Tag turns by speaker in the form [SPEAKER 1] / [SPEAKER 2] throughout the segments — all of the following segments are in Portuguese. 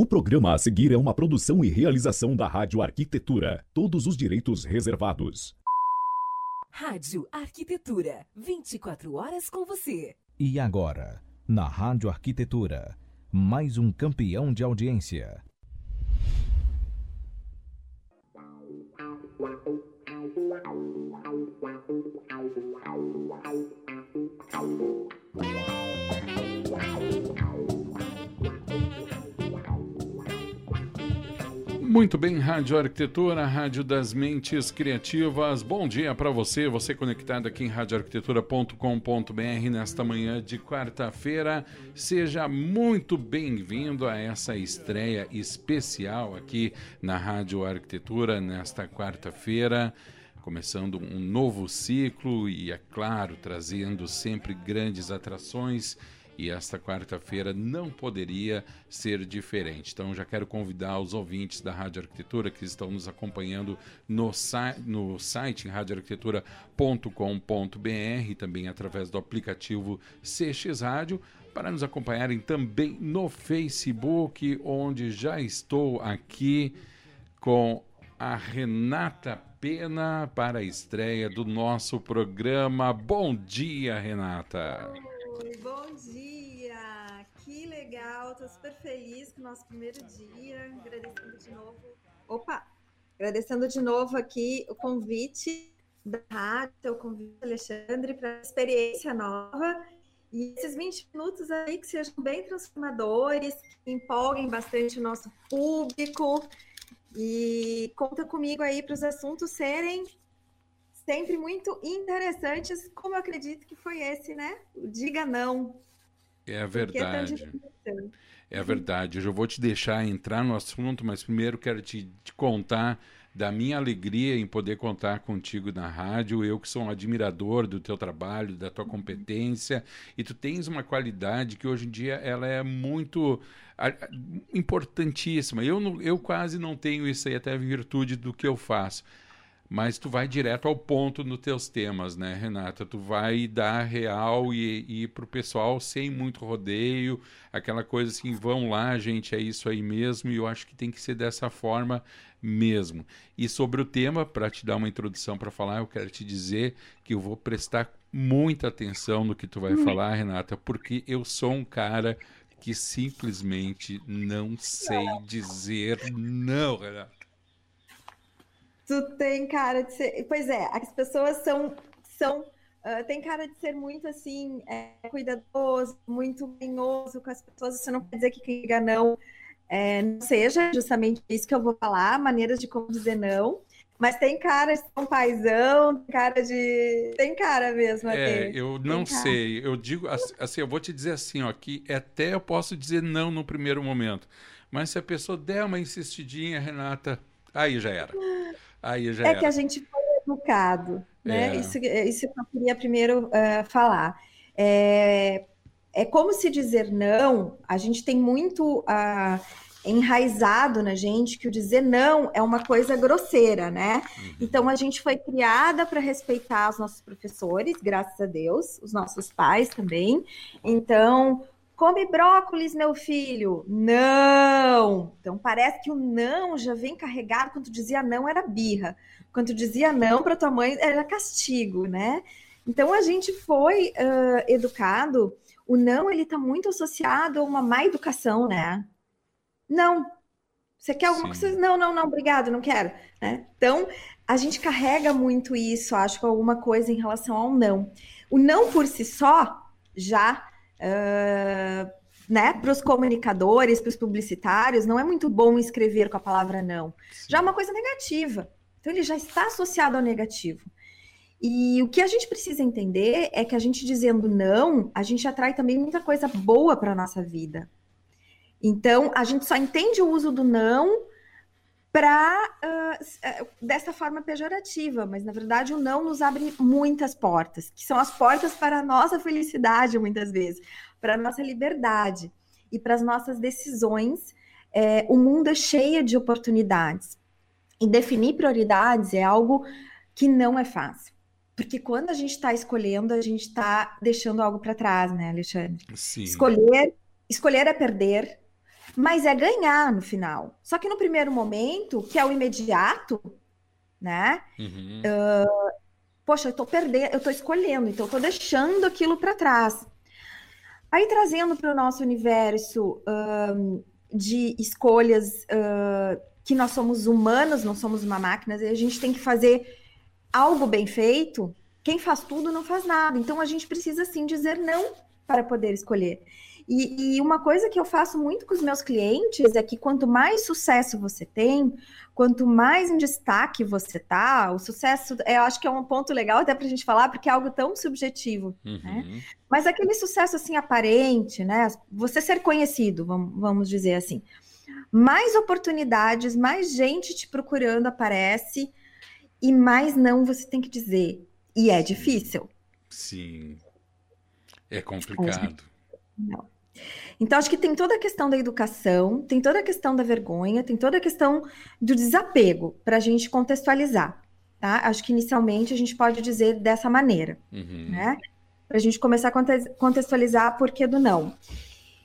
[SPEAKER 1] O programa a seguir é uma produção e realização da Rádio Arquitetura. Todos os direitos reservados.
[SPEAKER 2] Rádio Arquitetura. 24 horas com você.
[SPEAKER 3] E agora, na Rádio Arquitetura, mais um campeão de audiência.
[SPEAKER 4] Muito bem, Rádio Arquitetura, Rádio das Mentes Criativas. Bom dia para você, você conectado aqui em radioarquitetura.com.br nesta manhã de quarta-feira. Seja muito bem-vindo a essa estreia especial aqui na Rádio Arquitetura nesta quarta-feira começando um novo ciclo e, é claro, trazendo sempre grandes atrações e esta quarta-feira não poderia ser diferente. Então já quero convidar os ouvintes da Rádio Arquitetura que estão nos acompanhando no, no site radioarquitetura.com.br também através do aplicativo CX Rádio para nos acompanharem também no Facebook, onde já estou aqui com a Renata Pena para a estreia do nosso programa. Bom dia, Renata.
[SPEAKER 5] Oi, bom dia! Legal, tô super feliz com o nosso primeiro dia. Agradecendo de novo. Opa! Agradecendo de novo aqui o convite da rádio, o convite do Alexandre para experiência nova. E esses 20 minutos aí que sejam bem transformadores, que empolguem bastante o nosso público. E conta comigo aí para os assuntos serem sempre muito interessantes, como eu acredito que foi esse, né? O Diga Não.
[SPEAKER 4] É verdade. É, é verdade. Eu já vou te deixar entrar no assunto, mas primeiro quero te, te contar da minha alegria em poder contar contigo na rádio. Eu que sou um admirador do teu trabalho, da tua competência, e tu tens uma qualidade que hoje em dia ela é muito importantíssima. Eu, eu quase não tenho isso aí, até virtude do que eu faço mas tu vai direto ao ponto nos teus temas, né, Renata? Tu vai dar real e, e para o pessoal sem muito rodeio, aquela coisa assim, vão lá, gente, é isso aí mesmo, e eu acho que tem que ser dessa forma mesmo. E sobre o tema, para te dar uma introdução para falar, eu quero te dizer que eu vou prestar muita atenção no que tu vai hum. falar, Renata, porque eu sou um cara que simplesmente não sei dizer não, Renata.
[SPEAKER 5] Tu tem cara de ser. Pois é, as pessoas são. são uh, tem cara de ser muito assim, é, cuidadoso, muito carinhoso com as pessoas. Isso não quer dizer que quem diga não é, não seja justamente isso que eu vou falar, maneiras de como dizer não. Mas tem cara de um paizão, tem cara de. Tem cara mesmo.
[SPEAKER 4] É, eu não sei. Eu digo assim, eu vou te dizer assim, ó, que até eu posso dizer não no primeiro momento. Mas se a pessoa der uma insistidinha, Renata, aí já era. Aí já
[SPEAKER 5] é
[SPEAKER 4] era.
[SPEAKER 5] que a gente foi educado, né? É. Isso, isso que eu queria primeiro uh, falar. É, é como se dizer não, a gente tem muito uh, enraizado na gente que o dizer não é uma coisa grosseira, né? Uhum. Então a gente foi criada para respeitar os nossos professores, graças a Deus, os nossos pais também. Então, Come brócolis, meu filho. Não. Então parece que o não já vem carregado. Quando dizia não era birra. Quando dizia não para tua mãe era castigo, né? Então a gente foi uh, educado. O não ele está muito associado a uma má educação, né? Não. Você quer alguma Sim. coisa? Não, não, não. Obrigado, não quero. Né? Então a gente carrega muito isso. Acho que alguma coisa em relação ao não. O não por si só já uh, né, para os comunicadores, para os publicitários, não é muito bom escrever com a palavra não. Já é uma coisa negativa. Então ele já está associado ao negativo. E o que a gente precisa entender é que a gente dizendo não, a gente atrai também muita coisa boa para a nossa vida. Então, a gente só entende o uso do não para uh, dessa forma pejorativa, mas na verdade o não nos abre muitas portas, que são as portas para a nossa felicidade muitas vezes, para a nossa liberdade e para as nossas decisões. É, o mundo é cheio de oportunidades e definir prioridades é algo que não é fácil. Porque quando a gente está escolhendo, a gente está deixando algo para trás, né, Alexandre?
[SPEAKER 4] Sim.
[SPEAKER 5] Escolher, escolher é perder, mas é ganhar no final. Só que no primeiro momento, que é o imediato, né? Uhum. Uh, poxa, eu tô perdendo, eu tô escolhendo, então eu tô deixando aquilo para trás. Aí trazendo para o nosso universo um, de escolhas uh, que nós somos humanos, não somos uma máquina, e a gente tem que fazer algo bem feito. Quem faz tudo não faz nada. Então a gente precisa sim dizer não para poder escolher. E, e, uma coisa que eu faço muito com os meus clientes é que quanto mais sucesso você tem, quanto mais em destaque você tá, o sucesso, eu acho que é um ponto legal até para a gente falar, porque é algo tão subjetivo, né? uhum. né? Mas aquele sucesso assim aparente, né? Você ser conhecido, vamos, vamos dizer assim. Mais oportunidades, mais gente te procurando aparece e mais não você tem que dizer. E é difícil.
[SPEAKER 4] Sim. É complicado.
[SPEAKER 5] Não. Então, acho que tem toda a questão da educação, tem toda a questão da vergonha, tem toda a questão do desapego para a gente contextualizar. Tá? Acho que inicialmente a gente pode dizer dessa maneira, uhum. né? Para a gente começar a contextualizar por que do não.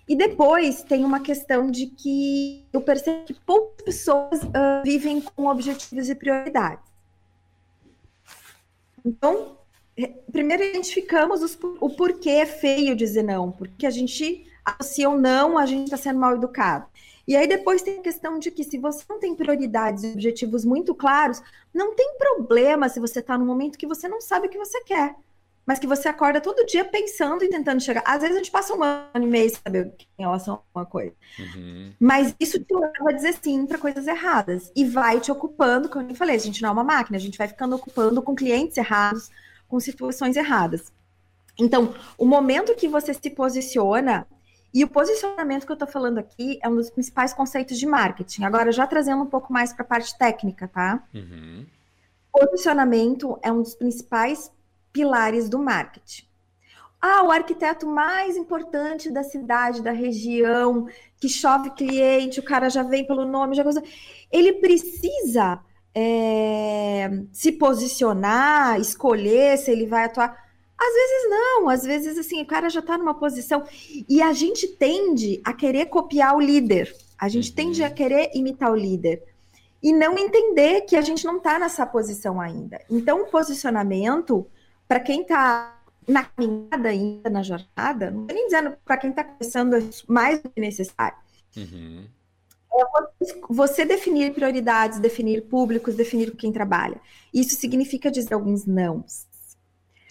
[SPEAKER 5] E depois tem uma questão de que eu percebo que poucas pessoas uh, vivem com objetivos e prioridades. Então, primeiro identificamos os, o porquê é feio dizer não, porque a gente associa o não, a gente está sendo mal educado. E aí depois tem a questão de que se você não tem prioridades e objetivos muito claros, não tem problema se você está no momento que você não sabe o que você quer, mas que você acorda todo dia pensando e tentando chegar. Às vezes a gente passa um ano e meio sem saber em relação a uma coisa. Uhum. Mas isso te leva a dizer sim para coisas erradas. E vai te ocupando, como eu falei, a gente não é uma máquina, a gente vai ficando ocupando com clientes errados, com situações erradas. Então, o momento que você se posiciona e o posicionamento que eu estou falando aqui é um dos principais conceitos de marketing. Agora, já trazendo um pouco mais para a parte técnica, tá? Uhum. Posicionamento é um dos principais pilares do marketing. Ah, o arquiteto mais importante da cidade, da região, que chove cliente, o cara já vem pelo nome, já coisa. Ele precisa é, se posicionar, escolher se ele vai atuar. Às vezes não, às vezes assim, o cara já está numa posição e a gente tende a querer copiar o líder, a gente uhum. tende a querer imitar o líder e não entender que a gente não está nessa posição ainda. Então, o posicionamento, para quem está na caminhada ainda, na jornada, não estou nem dizendo para quem está começando mais do que necessário. Uhum. É você definir prioridades, definir públicos, definir com quem trabalha. Isso significa dizer alguns nãos.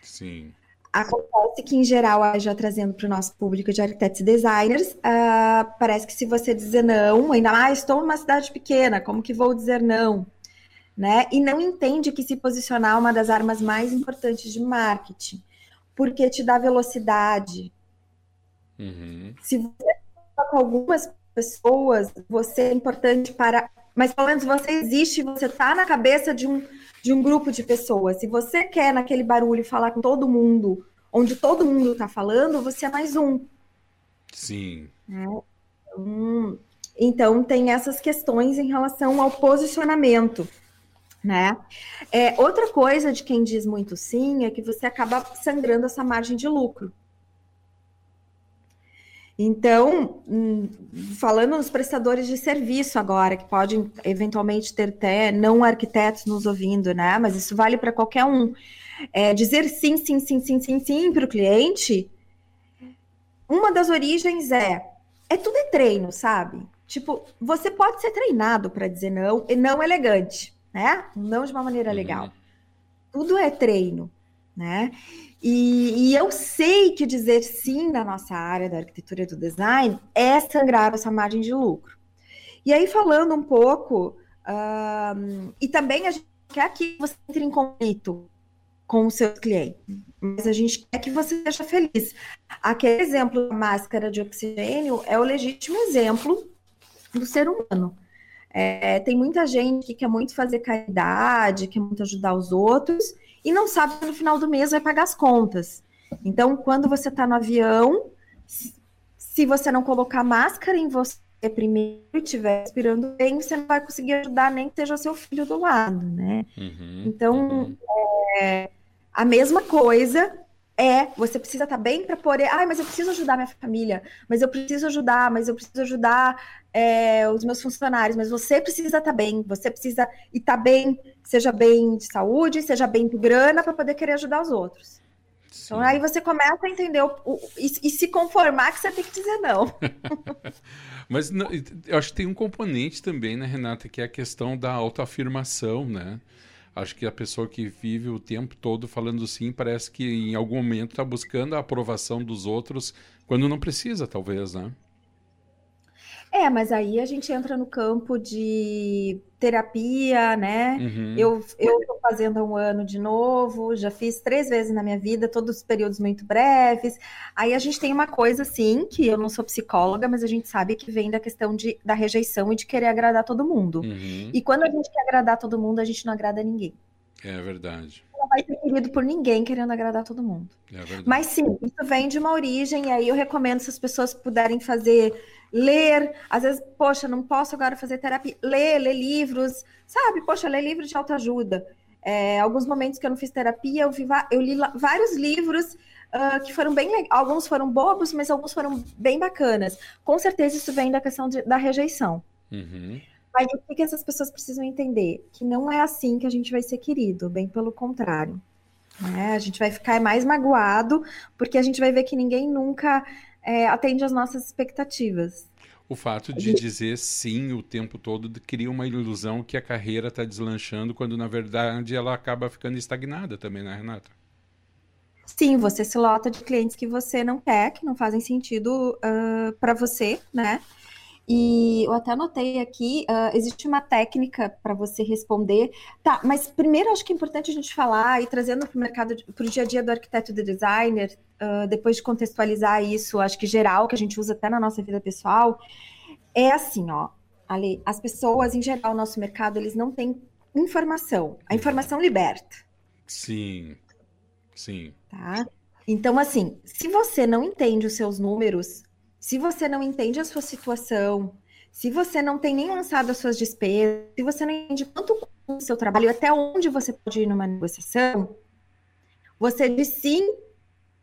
[SPEAKER 4] Sim.
[SPEAKER 5] Acontece que, em geral, já trazendo para o nosso público de arquitetos e designers, uh, parece que se você dizer não, ainda mais, ah, estou numa cidade pequena, como que vou dizer não? Né? E não entende que se posicionar é uma das armas mais importantes de marketing, porque te dá velocidade. Uhum. Se você com algumas pessoas, você é importante para. Mas pelo menos você existe, você está na cabeça de um de um grupo de pessoas. Se você quer naquele barulho falar com todo mundo, onde todo mundo está falando, você é mais um.
[SPEAKER 4] Sim.
[SPEAKER 5] É. Então, então, tem essas questões em relação ao posicionamento. Né? É, outra coisa de quem diz muito sim é que você acaba sangrando essa margem de lucro. Então, hum, falando nos prestadores de serviço agora, que podem eventualmente ter até não arquitetos nos ouvindo, né? Mas isso vale para qualquer um. É, dizer sim, sim, sim, sim, sim, sim para o cliente, uma das origens é, é tudo é treino, sabe? Tipo, você pode ser treinado para dizer não, e não elegante, né? Não de uma maneira uhum. legal. Tudo é treino, né? E, e, eu sei que dizer sim na nossa área da arquitetura e do design é sangrar essa margem de lucro. E aí, falando um pouco, e também a gente quer que você entre em conflito com o seu cliente, mas a gente quer que você seja feliz. Aquele exemplo da máscara de oxigênio é o legítimo exemplo do ser humano. É, tem muita gente que quer muito fazer caridade, quer muito ajudar os outros, e não sabe que no final do mês vai pagar as contas. Então, quando você está no avião, se você não colocar máscara em você primeiro e estiver respirando bem, você não vai conseguir ajudar nem que seja seu filho do lado, né? Uhum, então, uhum. É, a mesma coisa É, você precisa estar tá bem para poder. Ai, mas eu preciso ajudar minha família, mas eu preciso ajudar, mas eu preciso ajudar é, os meus funcionários, mas você precisa estar tá bem, você precisa estar tá bem, seja bem de saúde, seja bem de grana, para poder querer ajudar os outros. Sim. Então aí você começa a entender o, o, e, e, se conformar que você tem que dizer não.
[SPEAKER 4] mas não, eu acho que tem um componente também, né, Renata, que é a questão da autoafirmação, né? Acho que a pessoa que vive o tempo todo falando sim, parece que em algum momento está buscando a aprovação dos outros, quando não precisa, talvez, né?
[SPEAKER 5] É, mas aí a gente entra no campo de terapia, né? Uhum. Eu estou fazendo um ano de novo, já fiz três vezes na minha vida, todos os períodos muito breves. Aí a gente tem uma coisa, assim, que eu não sou psicóloga, mas a gente sabe que vem da questão de, da rejeição e de querer agradar todo mundo. Uhum. E quando a gente quer agradar todo mundo, a gente não agrada ninguém.
[SPEAKER 4] É verdade.
[SPEAKER 5] Não vai ser querido por ninguém querendo agradar todo mundo. É verdade. Mas sim, isso vem de uma origem, e aí eu recomendo se as pessoas puderem fazer ler, às vezes, poxa, não posso agora fazer terapia, ler, ler livros, sabe? Poxa, ler livros de autoajuda. É, alguns momentos que eu não fiz terapia, eu, vi, eu li vários livros uh, que foram bem alguns foram bobos, mas alguns foram bem bacanas. Com certeza isso vem da questão de, da rejeição. Uhum. Mas o que, que essas pessoas precisam entender? Que não é assim que a gente vai ser querido, bem pelo contrário. Né? A gente vai ficar mais magoado, porque a gente vai ver que ninguém nunca é, atende às nossas expectativas.
[SPEAKER 4] O fato de dizer sim o tempo todo cria uma ilusão que a carreira está deslanchando, quando na verdade ela acaba ficando estagnada também, né, Renata?
[SPEAKER 5] Sim, você se lota de clientes que você não quer, que não fazem sentido uh, para você, né? E eu até anotei aqui, uh, existe uma técnica para você responder. Tá, mas primeiro acho que é importante a gente falar e trazendo para o mercado, para o dia a dia do arquiteto e do designer, uh, depois de contextualizar isso, acho que geral, que a gente usa até na nossa vida pessoal, é assim, ó. Ali, as pessoas, em geral, no nosso mercado, eles não têm informação. A informação liberta.
[SPEAKER 4] Sim, sim.
[SPEAKER 5] Tá? Então, assim, se você não entende os seus números, se você não entende a sua situação, se você não tem nem lançado as suas despesas, se você não entende quanto custa o seu trabalho, até onde você pode ir numa negociação, você diz sim,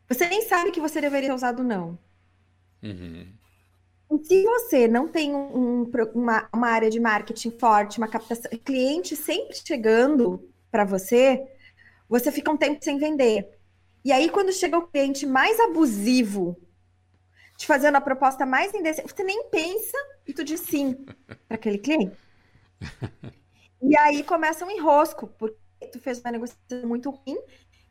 [SPEAKER 5] você nem sabe que você deveria ter usado não. Uhum. E se você não tem um, uma, uma área de marketing forte, uma captação, cliente sempre chegando para você, você fica um tempo sem vender. E aí, quando chega o cliente mais abusivo te fazendo a proposta mais indecente, você nem pensa e tu diz sim para aquele cliente. E aí começa um enrosco, porque tu fez uma negociação muito ruim,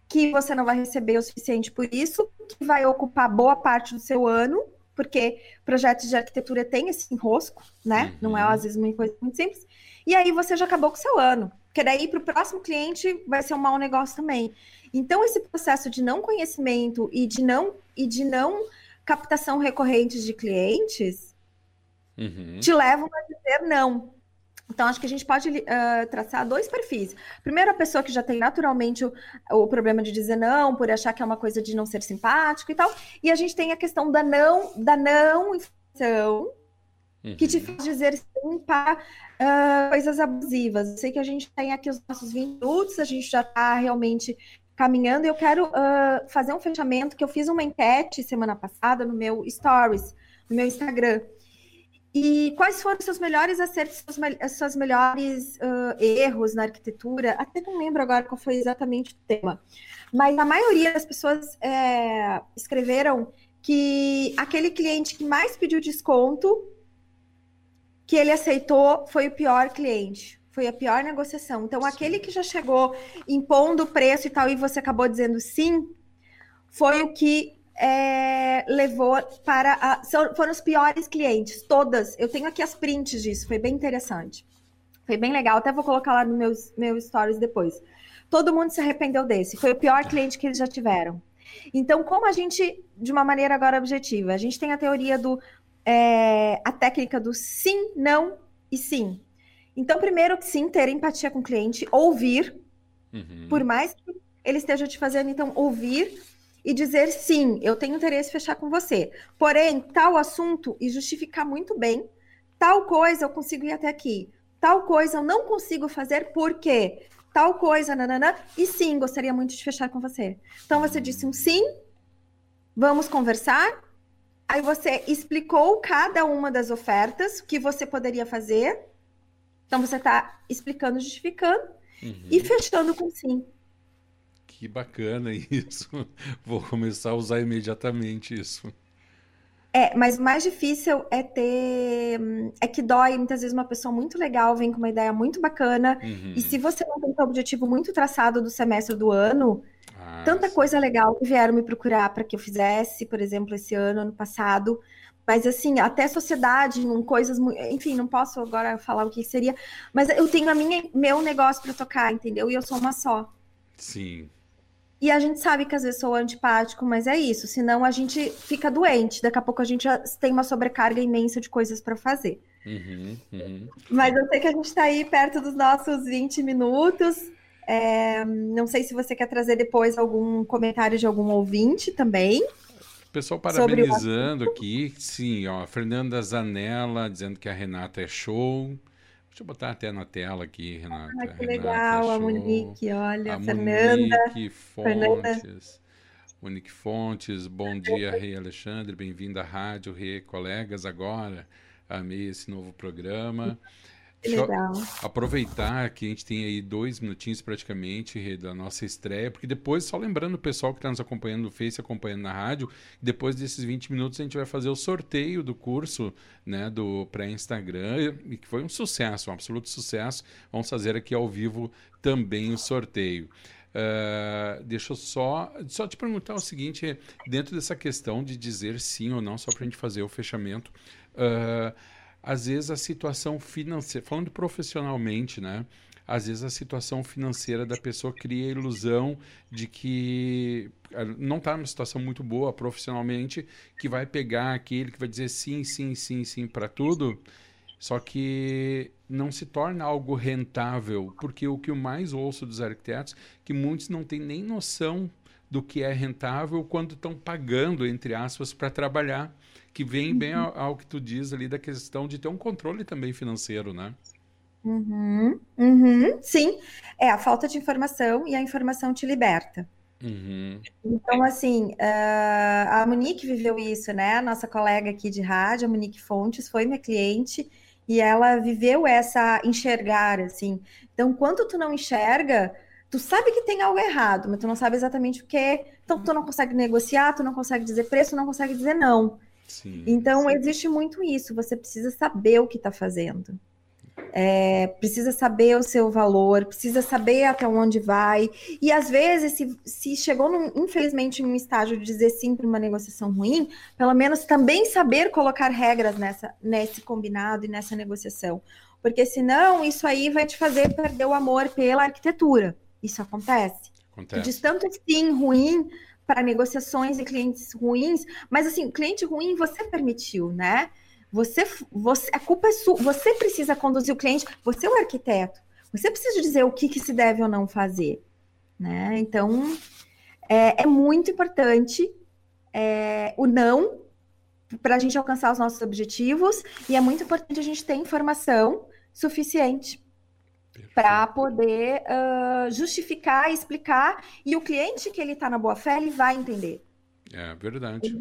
[SPEAKER 5] que você não vai receber o suficiente por isso, que vai ocupar boa parte do seu ano, porque projetos de arquitetura tem esse enrosco, né? Uhum. Não é às vezes uma coisa muito simples. E aí você já acabou com o seu ano, porque daí para o próximo cliente vai ser um mau negócio também. Então esse processo de não conhecimento e de não e de não captação recorrente de clientes uhum. te levam a dizer não. Então, acho que a gente pode uh, traçar dois perfis. Primeiro, a pessoa que já tem naturalmente o, o, problema de dizer não, por achar que é uma coisa de não ser simpático e tal. E a gente tem a questão da não, da não informação, uhum. que te uhum. faz dizer sim para uh, coisas abusivas. Eu sei que a gente tem aqui os nossos 20 minutos, a gente já está realmente caminhando. Eu quero uh, fazer um fechamento que eu fiz uma enquete semana passada no meu Stories, no meu Instagram. E quais foram seus melhores acertos, os seus melhores uh, erros na arquitetura? Até não lembro agora qual foi exatamente o tema. Mas a maioria das pessoas é, escreveram que aquele cliente que mais pediu desconto, que ele aceitou, foi o pior cliente foi a pior negociação. Então, sim. aquele que já chegou impondo o preço e tal, e você acabou dizendo sim, foi o que é, levou para. A, foram os piores clientes, todas. Eu tenho aqui as prints disso, foi bem interessante. Foi bem legal, até vou colocar lá no meus, meus stories depois. Todo mundo se arrependeu desse, foi o pior cliente que eles já tiveram. Então, como a gente, de uma maneira agora objetiva, a gente tem a teoria do. É, a técnica do sim, não e sim. Então, primeiro, sim, ter empatia com o cliente, ouvir, uhum. por mais que ele esteja te fazendo, então, ouvir e dizer sim, eu tenho interesse em fechar com você. Porém, tal assunto, e justificar muito bem, tal coisa eu consigo ir até aqui, tal coisa eu não consigo fazer, por quê? tal coisa, nananã, e sim, gostaria muito de fechar com você. Então você disse um sim, vamos conversar. Aí você explicou cada uma das ofertas que você poderia fazer. Então você está explicando, justificando uhum. e fechando com sim.
[SPEAKER 4] Que bacana isso. Vou começar a usar imediatamente isso.
[SPEAKER 5] É, mas o mais difícil é ter. É que dói. Muitas vezes uma pessoa muito legal vem com uma ideia muito bacana. Uhum. E se você não tem um objetivo muito traçado do semestre do ano, ah, tanta sim. coisa legal que vieram me procurar para que eu fizesse, por exemplo, esse ano, ano passado. Mas assim, até sociedade, em coisas, enfim, não posso agora falar o que seria, mas eu tenho a minha meu negócio para tocar, entendeu? E eu sou uma só.
[SPEAKER 4] Sim.
[SPEAKER 5] E a gente sabe que às vezes sou antipático, mas é isso. Senão a gente fica doente. Daqui a pouco a gente tem uma sobrecarga imensa de coisas para fazer. Uhum, uhum. Mas eu sei que a gente está aí perto dos nossos 20 minutos. É, não sei se você quer trazer depois algum comentário de algum ouvinte também.
[SPEAKER 4] Pessoal parabenizando aqui, sim, ó, Fernanda Zanella dizendo que a Renata é show. Deixa eu botar até na tela aqui, Renata.
[SPEAKER 5] Ah, que legal, Renata, a Monique, olha, a Fernanda.
[SPEAKER 4] Monique Fontes. Monique Fontes, bom dia, Rei Alexandre, bem-vindo à rádio, Rei Colegas agora. Amei esse novo programa.
[SPEAKER 5] Legal.
[SPEAKER 4] Aproveitar que a gente tem aí dois minutinhos praticamente da nossa estreia, porque depois, só lembrando o pessoal que está nos acompanhando no Face, acompanhando na rádio, depois desses 20 minutos a gente vai fazer o sorteio do curso né, do pré-Instagram, e que foi um sucesso, um absoluto sucesso. Vamos fazer aqui ao vivo também o sorteio. Uh, deixa eu só, só te perguntar o seguinte, dentro dessa questão de dizer sim ou não, só para a gente fazer o fechamento. Uh, às vezes a situação financeira, falando profissionalmente, né? Às vezes a situação financeira da pessoa cria a ilusão de que eh, não está numa situação muito boa profissionalmente, que vai pegar aquele que vai dizer sim, sim, sim, sim para tudo, só que não se torna algo rentável, porque o que eu mais ouço dos arquitetos que muitos não têm nem noção do que é rentável quando estão pagando, entre aspas, para trabalhar que vem bem uhum. ao, ao, que tu diz ali da questão de ter um controle também financeiro, né?
[SPEAKER 5] Uhum, uhum, sim, é a falta de informação e a informação te liberta.
[SPEAKER 4] Uhum.
[SPEAKER 5] Então, assim, uh, a Monique viveu isso, né? A nossa colega aqui de rádio, a Monique Fontes, foi minha cliente e ela viveu essa enxergar, assim. Então, quando tu não enxerga, tu sabe que tem algo errado, mas tu não sabe exatamente o que. Então, tu não consegue negociar, tu não consegue dizer preço, não consegue dizer não.
[SPEAKER 4] Sim,
[SPEAKER 5] então,
[SPEAKER 4] sim.
[SPEAKER 5] existe muito isso. Você precisa saber o que está fazendo. É, precisa saber o seu valor, precisa saber até onde vai. E às vezes, se, se chegou, num, infelizmente, em um estágio de dizer sim para uma negociação ruim, pelo menos também saber colocar regras nessa, nesse combinado e nessa negociação. Porque senão isso aí vai te fazer perder o amor pela arquitetura. Isso acontece.
[SPEAKER 4] acontece.
[SPEAKER 5] Diz tanto sim ruim para negociações e clientes ruins, mas assim, cliente ruim você permitiu, né? Você, você, a culpa é sua. Você precisa conduzir o cliente. Você é o arquiteto. Você precisa dizer o que, que se deve ou não fazer, né? Então, é, é muito importante é, o não para a gente alcançar os nossos objetivos e é muito importante a gente ter informação suficiente para poder uh, justificar, explicar, e o cliente que ele está na boa fé, ele vai entender.
[SPEAKER 4] É verdade.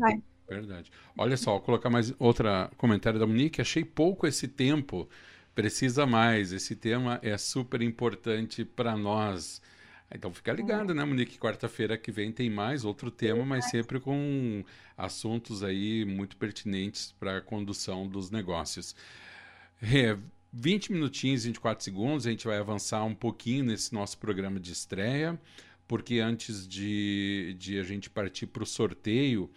[SPEAKER 4] Verdade. Olha só, vou colocar mais outro comentário da Monique. Achei pouco esse tempo, precisa mais. Esse tema é super importante para nós. Então fica ligado, né, Monique? Quarta-feira que vem tem mais outro tema, mas sempre com assuntos aí muito pertinentes para a condução dos negócios. É, 20 minutinhos, 24 segundos, a gente vai avançar um pouquinho nesse nosso programa de estreia, porque antes de, de a gente partir para o sorteio,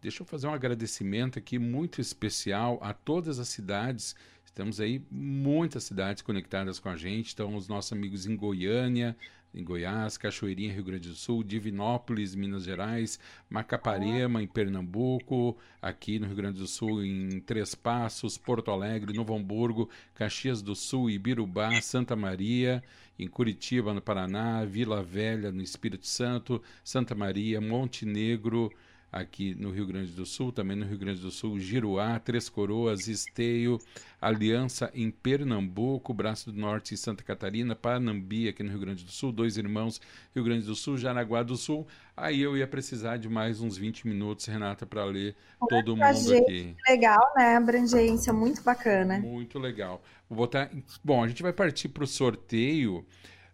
[SPEAKER 4] deixa eu fazer um agradecimento aqui muito especial a todas as cidades. Estamos aí, muitas cidades conectadas com a gente. Estão os nossos amigos em Goiânia, em Goiás, Cachoeirinha, Rio Grande do Sul, Divinópolis, Minas Gerais, Macaparema, em Pernambuco, aqui no Rio Grande do Sul, em Três Passos, Porto Alegre, Novo Hamburgo, Caxias do Sul, Ibirubá, Santa Maria, em Curitiba, no Paraná, Vila Velha, no Espírito Santo, Santa Maria, Monte Negro, aqui no Rio Grande do Sul, também no Rio Grande do Sul, Giruá, Três Coroas, Esteio, Aliança em Pernambuco, Braço do Norte em Santa Catarina, Panambi aqui no Rio Grande do Sul, Dois Irmãos, Rio Grande do Sul, Jaraguá do Sul. Aí eu ia precisar de mais uns 20 minutos, Renata, para ler todo mundo aqui.
[SPEAKER 5] Legal, né? Abrangência, muito bacana.
[SPEAKER 4] Muito legal. Vou botar. Bom, a gente vai partir para o sorteio.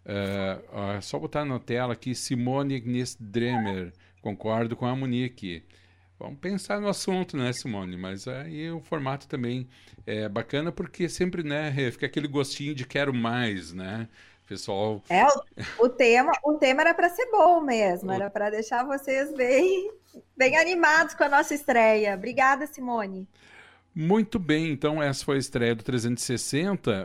[SPEAKER 4] Uh, uh, só botar na tela aqui Simone Ignis Dremer. Concordo com a Monique. Vamos pensar no assunto, né, Simone? Mas aí o formato também é bacana porque sempre, né, fica aquele gostinho de quero mais, né? Pessoal.
[SPEAKER 5] É, o, o tema, o tema era para ser bom mesmo, o... era para deixar vocês bem, bem animados com a nossa estreia. Obrigada, Simone.
[SPEAKER 4] Muito bem, então essa foi a estreia do 360.